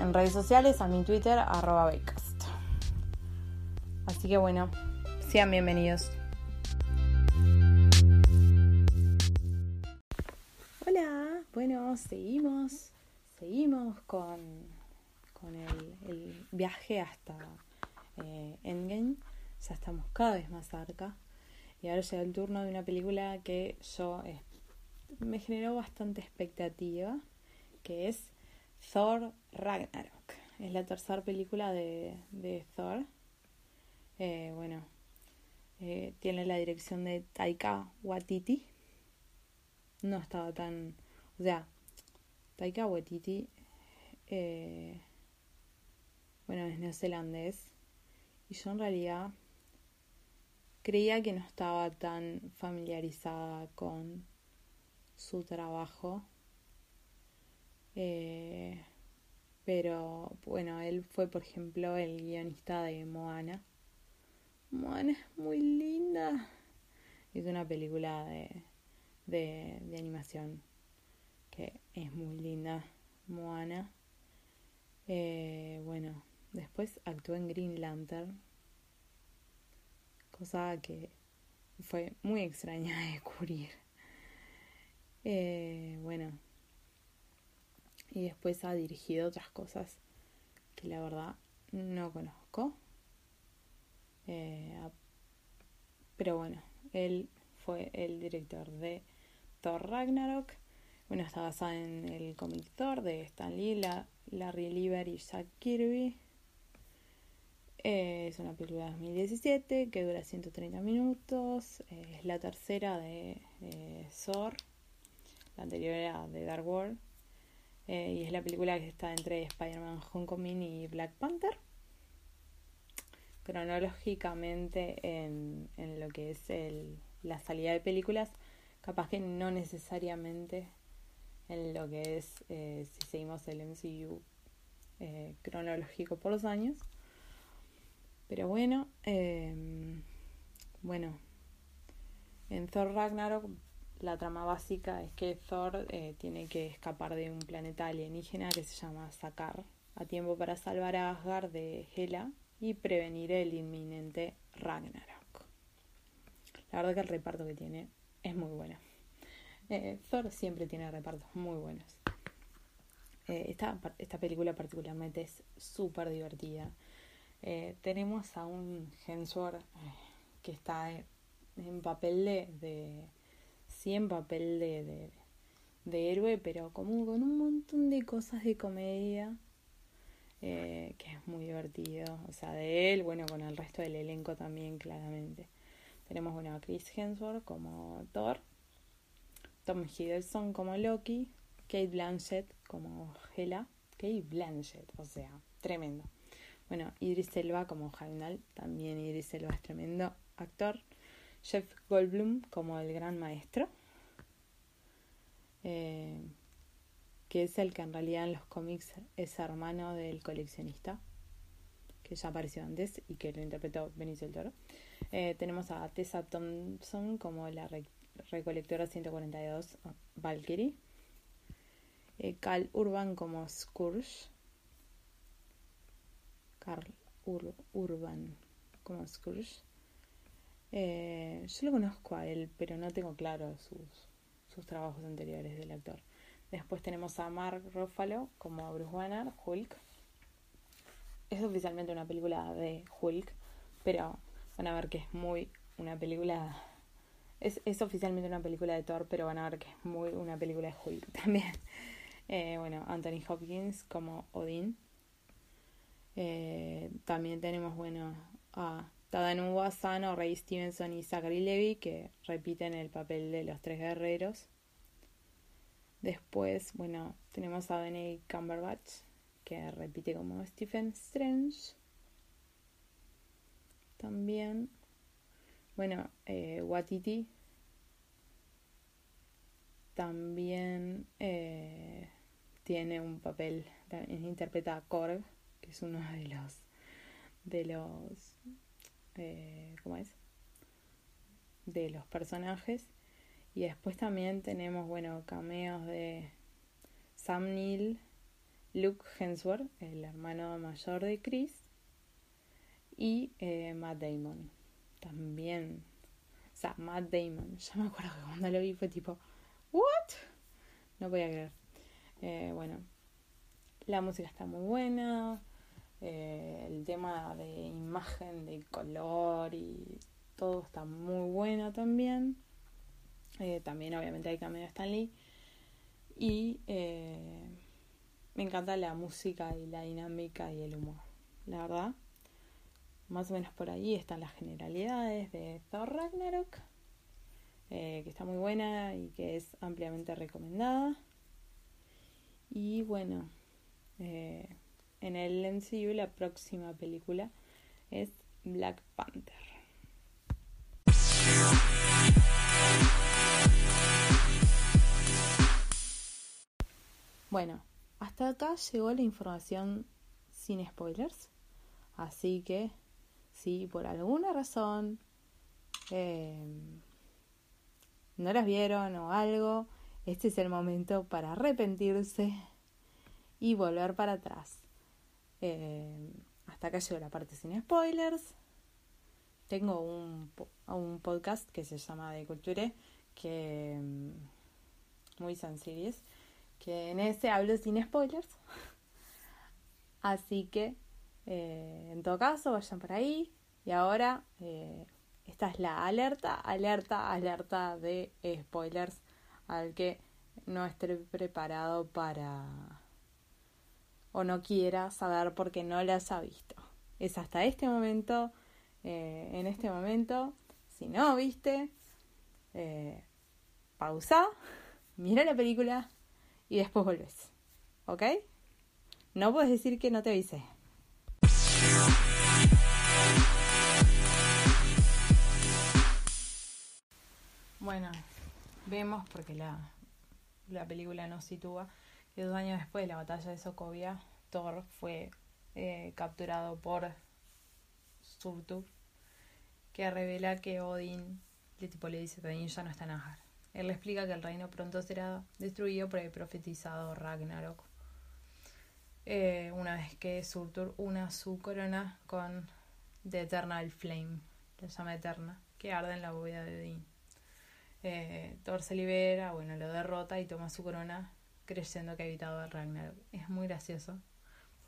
en redes sociales, a mi Twitter, arroba Así que bueno, sean bienvenidos. Hola, bueno, seguimos, seguimos con, con el, viaje hasta eh, Endgame. Ya estamos cada vez más cerca. Y ahora llega el turno de una película que yo me generó bastante expectativa, que es Thor Ragnarok. Es la tercera película de, Thor. Eh, bueno, eh, tiene la dirección de Taika Waititi. No estaba tan... O sea, Taika Waititi, eh, bueno, es neozelandés. Y yo en realidad creía que no estaba tan familiarizada con su trabajo. Eh, pero bueno, él fue, por ejemplo, el guionista de Moana. Moana es muy linda. Es una película de, de, animación que es muy linda. Moana. Eh, bueno, después actuó en Green Lantern. Cosa que fue muy extraña de descubrir. Eh, bueno, y después ha dirigido otras cosas que la verdad no conozco. Eh, pero bueno, él fue el director de Thor Ragnarok. Bueno, está basada en el cómic Thor de Stan Lee, Larry Lieber y Jack Kirby. Eh, es una película de 2017 que dura 130 minutos. es la tercera de Thor la anterior era The Dark World. Eh, y es la película que está entre Spider-Man Homecoming y Black Panther. Cronológicamente en, en lo que es el, la salida de películas, capaz que no necesariamente en lo que es eh, si seguimos el MCU eh, cronológico por los años. Pero bueno, bueno, en Thor Ragnarok la trama básica es que Thor eh, tiene que escapar de un planeta alienígena que se llama Sakar a tiempo para salvar a Asgard de Hela y prevenir el inminente Ragnarok. La verdad que el reparto que tiene es muy bueno. Eh, Thor siempre tiene repartos muy buenos. Eh, esta, esta, película particularmente es súper divertida. tenemos a un Hemsworth que está en papel de en papel de, de, héroe, pero como con un montón de cosas de comedia, eh, que es muy divertido. O sea, de él, bueno, con el resto del elenco también, claramente. Tenemos, bueno, a Chris Hemsworth como Thor, Tom Hiddleston como Loki, Kate Blanchett como Hela. Kate Blanchett, o sea, tremendo. Bueno, Idris Elba como Heimdall, también Idris Elba es tremendo actor. Jeff Goldblum como el gran maestro, eh, que es el que en realidad en los cómics es hermano del coleccionista, que ya apareció antes y que lo interpretó Benicio del Toro. Eh, tenemos a Tessa Thompson como la recolectora 142 Valkyrie. Eh, Carl Urban como Scourge. Carl Urban como Scourge. Eh, yo lo conozco a él, pero no tengo claro sus, sus trabajos anteriores del actor. Después tenemos a Mark Ruffalo como Bruce Banner, Hulk. Es oficialmente una película de Hulk, pero van a ver que es muy una película. Es, es oficialmente una película de Thor, pero van a ver que es muy una película de Hulk también. Eh, bueno, Anthony Hopkins como Odin. Eh, también tenemos, bueno, a Tadano Asano, Ray Stevenson y Zachary Levy, que repiten el papel de los tres guerreros. Después, bueno, tenemos a Benedict Cumberbatch, que repite como Stephen Strange. También, bueno, eh, Watiti. También eh, tiene un papel, interpreta a Korg, que es uno de los, de los, eh, ¿cómo es? De los personajes. Y después también tenemos, bueno, cameos de Sam Neill, Luke Hemsworth, el hermano mayor de Chris, y eh, Matt Damon. También. O sea, Matt Damon. Ya me acuerdo que cuando lo vi fue tipo, ¿what? No podía creer. Eh, bueno, la música está muy buena. Eh, el tema de imagen, de color y todo está muy bueno también. Eh, también obviamente hay cambio de Stan Lee. Y eh, me encanta la música y la dinámica y el humor. La verdad, más o menos por ahí están las generalidades de Thor Ragnarok, eh, que está muy buena y que es ampliamente recomendada. Y bueno, en el MCU la próxima película es Black Panther. Bueno, hasta acá llegó la información sin spoilers. Así que, si por alguna razón em, no las vieron o algo, este es el momento para arrepentirse y volver para atrás. Em, hasta acá llegó la parte sin spoilers. Tengo un, un podcast que se llama De Culture, que em, muy sencillo que en ese hablo sin spoilers. Así que, eh, en todo caso, vayan por ahí. Y ahora, eh, esta es la alerta, alerta, alerta de spoilers al que no esté preparado para o no quiera saber porque no las ha visto. Es hasta este momento, eh, en este momento, si no viste, pausa, mira la película, y después volvés. ¿Ok? No puedes decir que no te avisé. Bueno, vemos porque la, la película nos sitúa que dos años después de la batalla de Sokovia, Thor fue eh, capturado por Surtur, que revela que Odin le, tipo, le dice Odin ya no está en Asgard. Él le explica que el reino pronto será destruido por el profetizado Ragnarok. Eh, una vez que Surtur una su corona con The Eternal Flame, la llama eterna, que arde en la bóveda de Odín. Eh, Thor se libera, bueno, lo derrota y toma su corona creyendo que ha evitado Ragnarok. Es muy gracioso,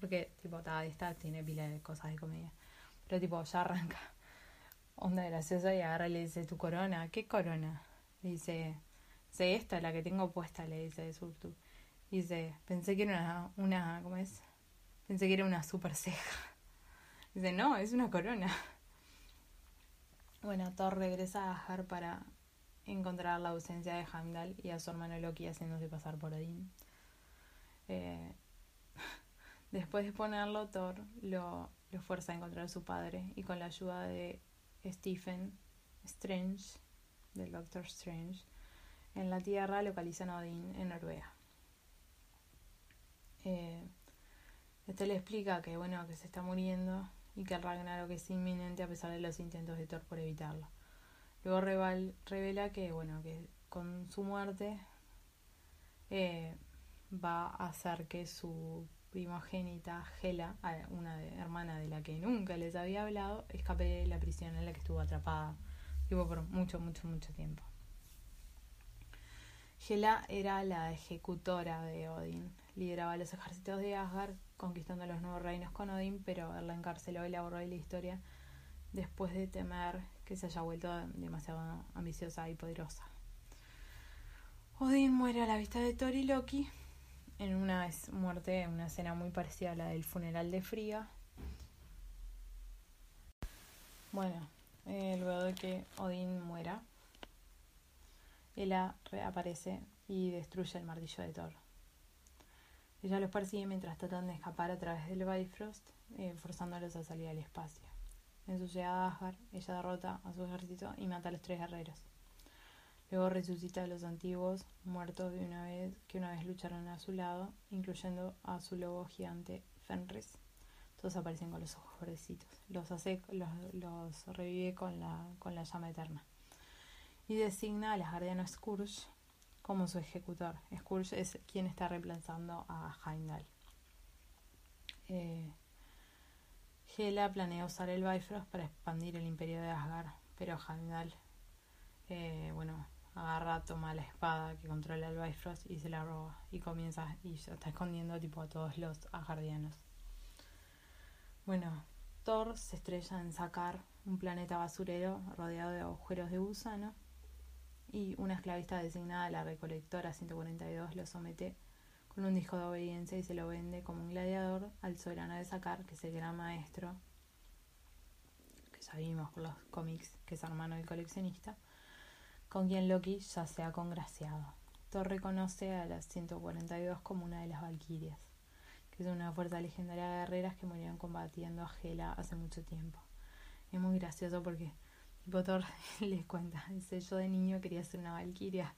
porque tipo, está, tiene pila de cosas de comedia. Pero tipo, ya arranca. Onda graciosa y agarra y le dice, ¿tu corona? ¿Qué corona? dice, sé esta, la que tengo puesta, le dice Surtur. Dice, pensé que era una, una, ¿cómo es? Pensé que era una super ceja. Dice, no, es una corona. Bueno, Thor regresa a Har para encontrar la ausencia de Heimdall y a su hermano Loki haciéndose pasar por Odin. Eh, después de ponerlo, Thor lo, lo fuerza a encontrar a su padre y con la ayuda de Stephen Strange, del Doctor Strange, en la Tierra localizan a Odín en Noruega. Este le explica que bueno que se está muriendo y que el Ragnarok es inminente a pesar de los intentos de Thor por evitarlo. Luego revela que bueno que con su muerte eh, va a hacer que su primogénita Gela, una hermana de la que nunca les había hablado, escape de la prisión en la que estuvo atrapada por mucho, mucho, mucho tiempo. Hela era la ejecutora de Odin. Lideraba los ejércitos de Asgard, conquistando los nuevos reinos con Odin, pero él la encarceló y la borró de la historia después de temer que se haya vuelto demasiado ambiciosa y poderosa. Odin muere a la vista de Thor y Loki en una muerte, una escena muy parecida a la del funeral de Frigga. Bueno, eh, luego de que Odín muera, ella reaparece y destruye el martillo de Thor. Ella los persigue mientras tratan de escapar a través del Bifrost, eh, forzándolos a salir al espacio. En su llegada a Asgard, ella derrota a su ejército y mata a los tres guerreros. Luego resucita a los antiguos muertos de una vez que una vez lucharon a su lado, incluyendo a su lobo gigante Fenris. Todos aparecen con los ojos verdecitos. Los hace, los, los revive con la, con la llama eterna. Y designa al guardiano Scourge como su ejecutor. Scourge es quien está reemplazando a Heimdall. Eh, Hela planea usar el Bifrost para expandir el imperio de Asgard, pero Heimdall, eh, bueno, agarra, toma la espada que controla el Bifrost y se la roba y comienza y se está escondiendo tipo a todos los asgardianos. Bueno, Thor se estrella en sacar un planeta basurero rodeado de agujeros de gusano y una esclavista designada la recolectora 142 lo somete con un disco de obediencia y se lo vende como un gladiador al soberano de Sacar, que es el gran maestro, que ya vimos por los cómics que es hermano del coleccionista, con quien Loki ya se ha congraciado. Thor reconoce a las 142 como una de las Valquirias, que es una fuerza legendaria de guerreras que murieron combatiendo a Hela hace mucho tiempo. Es muy gracioso porque Thor les cuenta, dice, yo de niño quería ser una valquiria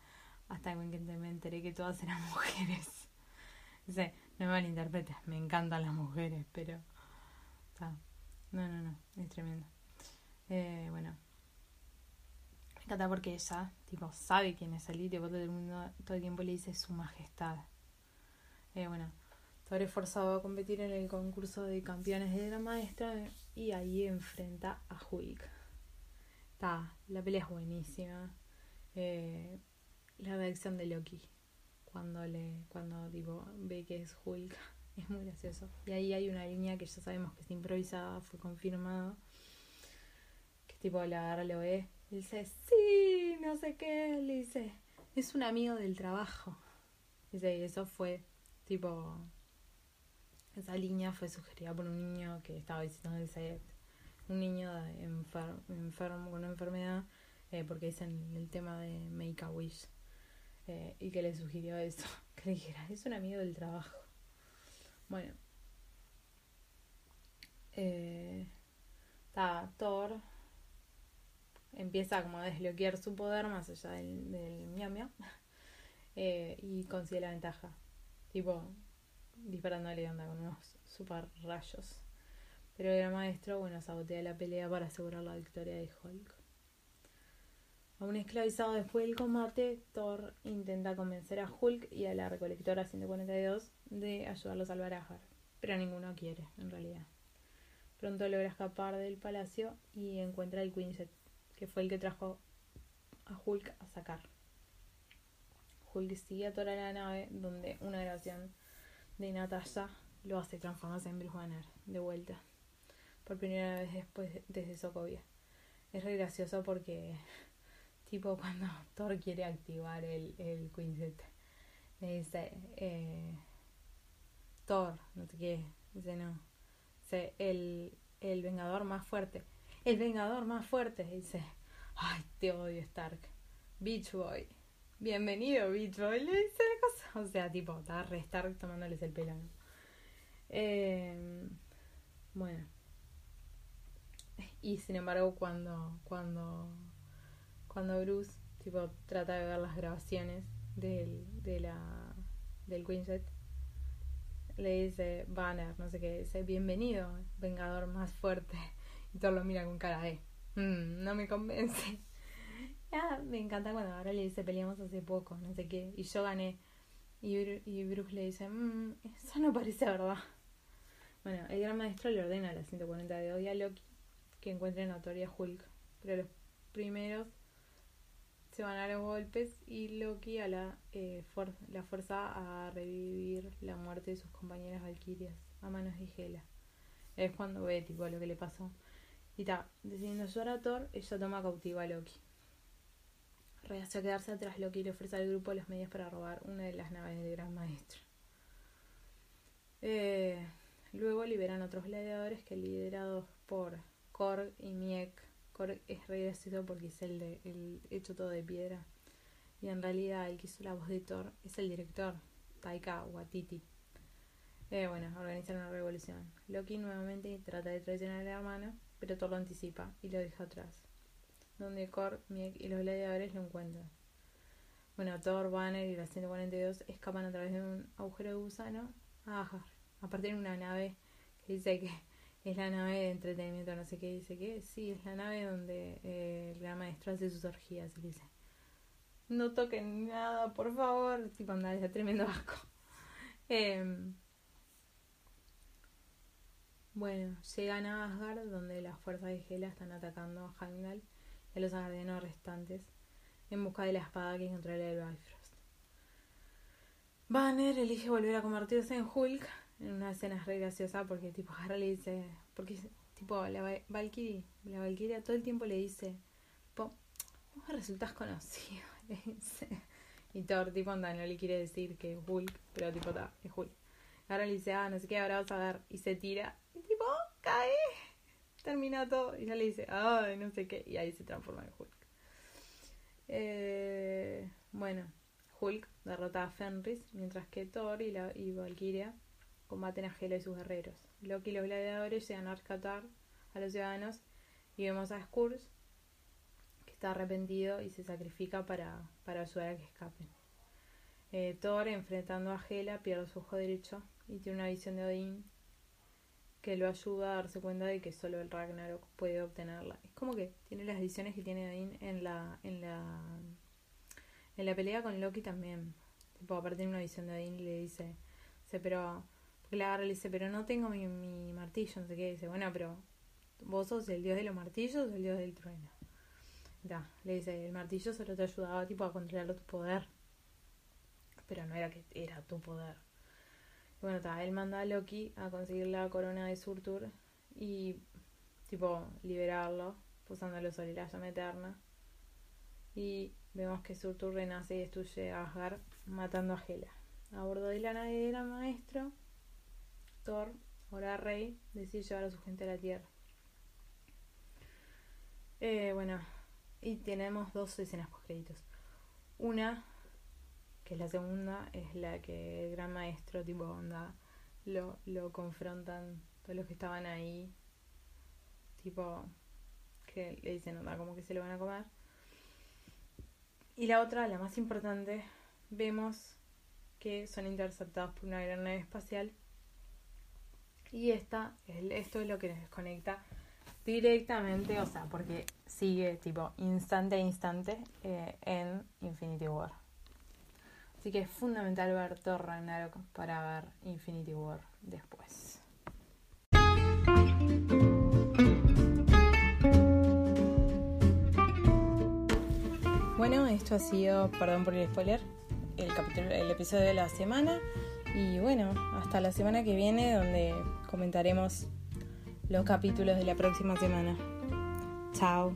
hasta que me enteré que todas eran mujeres. Dice, no me malinterpretes, me encantan las mujeres, pero... No, no, no, es tremendo. Eh, bueno. Me encanta porque ella, tipo, sabe quién es el todo el mundo todo el tiempo le dice su majestad. Eh, bueno, Thor es forzado a competir en el concurso de campeones de la maestra y ahí enfrenta a Hulk la pelea es buenísima. Eh, la reacción de Loki cuando le cuando digo ve que es Hulk es muy gracioso. Y ahí hay una línea que ya sabemos que es improvisada, fue confirmado. Que tipo la agarra, lo ve y dice, sí, no sé qué, le dice, es un amigo del trabajo. Dice, y eso fue tipo esa línea fue sugerida por un niño que estaba visitando el set un niño enfermo con una enfermedad, eh, porque dicen el tema de Make a Wish, eh, y que le sugirió eso, que le dijera, es un amigo del trabajo. Bueno, eh, Thor empieza como a desbloquear su poder más allá del, del miam eh, y consigue la ventaja, tipo disparándole onda con unos super rayos. Pero el maestro, bueno, sabotea la pelea para asegurar la victoria de Hulk. Aún esclavizado después del combate, Thor intenta convencer a Hulk y a la recolectora 142 de ayudarlo a salvar a Har, pero ninguno quiere, en realidad. Pronto logra escapar del palacio y encuentra el Quinjet, que fue el que trajo a Hulk a sacar. Hulk sigue a Thor a la nave, donde una grabación de Natasha lo hace transformarse en Bruce Banner, de vuelta por primera vez después desde Sokovia. Es re gracioso porque, tipo, cuando Thor quiere activar el, el Quintet, le dice, eh, Thor, no sé qué, dice no, dice, el, el vengador más fuerte, el vengador más fuerte, dice, ay, te odio Stark, Beach Boy, bienvenido Beach Boy, le dice la cosa, o sea, tipo, está re Stark tomándoles el pelo. Eh, bueno y sin embargo, cuando, cuando cuando Bruce tipo trata de ver las grabaciones del, de la, del Quinjet, le dice Banner, no sé qué, dice bienvenido, vengador más fuerte. Y todo lo mira con cara de, mm, no me convence. Ya, me encanta cuando ahora le dice peleamos hace poco, no sé qué, y yo gané. Y, y Bruce le dice, mmm, eso no parece verdad. Bueno, el gran maestro le ordena a la 140 de Odia a Loki que encuentre notoria Hulk. Pero los primeros se van a los golpes y Loki a la, eh, la fuerza a revivir la muerte de sus compañeras Valkyrias a manos de Hela. Es cuando ve tipo lo que le pasó. Y está, decidiendo ayudar a Thor, ella toma cautiva a Loki. Rehace quedarse atrás Loki y le ofrece al grupo los medios para robar una de las naves del Gran Maestro. Eh, luego liberan otros gladiadores que liderados por Korg y Miek. Korg es re gracioso porque es el, de, el hecho todo de piedra. Y en realidad el que hizo la voz de Thor es el director, Taika Waititi. Eh, bueno, organizan una revolución. Loki nuevamente trata de traicionar al hermano, pero Thor lo anticipa y lo deja atrás donde Korg, Miek y los gladiadores lo encuentran. Bueno, Thor, Banner y la 142 escapan a través de un agujero de gusano a Ajar, a partir de una nave que dice que es la nave de entretenimiento, no sé qué dice que sí, es la nave donde eh, el gran maestro hace sus orgías y dice no toquen nada, por favor, tipo andar, es tremendo asco. Em, bueno, llegan a Asgard donde las fuerzas de Hela están atacando a Heimdall de los ardenos restantes en busca de la espada que encontrará el Bifrost. Banner elige volver a convertirse en Hulk en una escena re graciosa porque tipo Harry le dice, porque tipo la Valkyrie, la Valkyria todo el tiempo le dice, vos resultas conocido, Y Thor tipo anda, no le quiere decir que es Hulk, pero tipo está, es Hulk. Ahora le dice, ah, no sé qué, ahora vas a ver, y se tira, y tipo, cae termina todo y ya le dice, ay, no sé qué, y ahí se transforma en Hulk. Eh, bueno, Hulk derrota a Fenris, mientras que Thor y, la, y Valkyria combaten a Hela y sus guerreros. Loki y los gladiadores llegan a rescatar a los ciudadanos y vemos a Skurge que está arrepentido y se sacrifica para, para ayudar a que escapen. Eh, Thor, enfrentando a Hela, pierde su ojo derecho y tiene una visión de Odín que lo ayuda a darse cuenta de que solo el Ragnarok puede obtenerla. Es como que tiene las visiones que tiene Odin en la, en la, en la pelea con Loki también. Tipo, aparte tiene una visión de Odin y le dice, pero, porque le dice, pero no tengo mi, martillo, no sé qué. Dice, bueno, pero vos sos el dios de los martillos o el dios del trueno. Da, le dice, el martillo solo te ayudaba tipo a controlar tu poder. Pero no era que era tu poder. Bueno, está, él manda a Loki a conseguir la corona de Surtur y, tipo, liberarlo, pusándolo sobre la llama eterna. Y vemos que Surtur renace y destruye a Asgard, matando a Hela. A bordo de la nave del maestro, Thor, ahora rey, decide llevar a su gente a la Tierra. Eh, bueno, y tenemos dos escenas post créditos. Una que es la segunda, es la que el gran maestro, tipo onda, lo, lo confrontan todos los que estaban ahí, tipo, que le dicen onda, como que se lo van a comer. Y la otra, la más importante, vemos que son interceptados por una gran nave espacial. Y esta, esto es lo que les desconecta directamente, o sea, porque sigue tipo instante a instante eh, en Infinity War. Así que es fundamental ver Thor Ragnarok para ver Infinity War después. Bueno, esto ha sido, perdón por el spoiler, el, capítulo, el episodio de la semana. Y bueno, hasta la semana que viene donde comentaremos los capítulos de la próxima semana. Chao.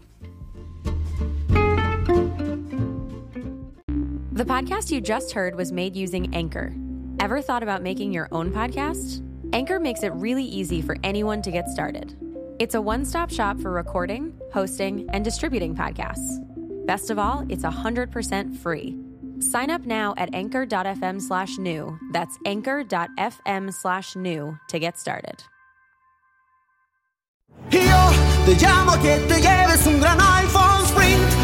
The podcast you just heard was made using Anchor. Ever thought about making your own podcast? Anchor makes it really easy for anyone to get started. It's a one stop shop for recording, hosting, and distributing podcasts. Best of all, it's 100% free. Sign up now at anchor.fm slash new. That's anchor.fm slash new to get started. Yo te llamo que te lleves un gran iPhone Sprint.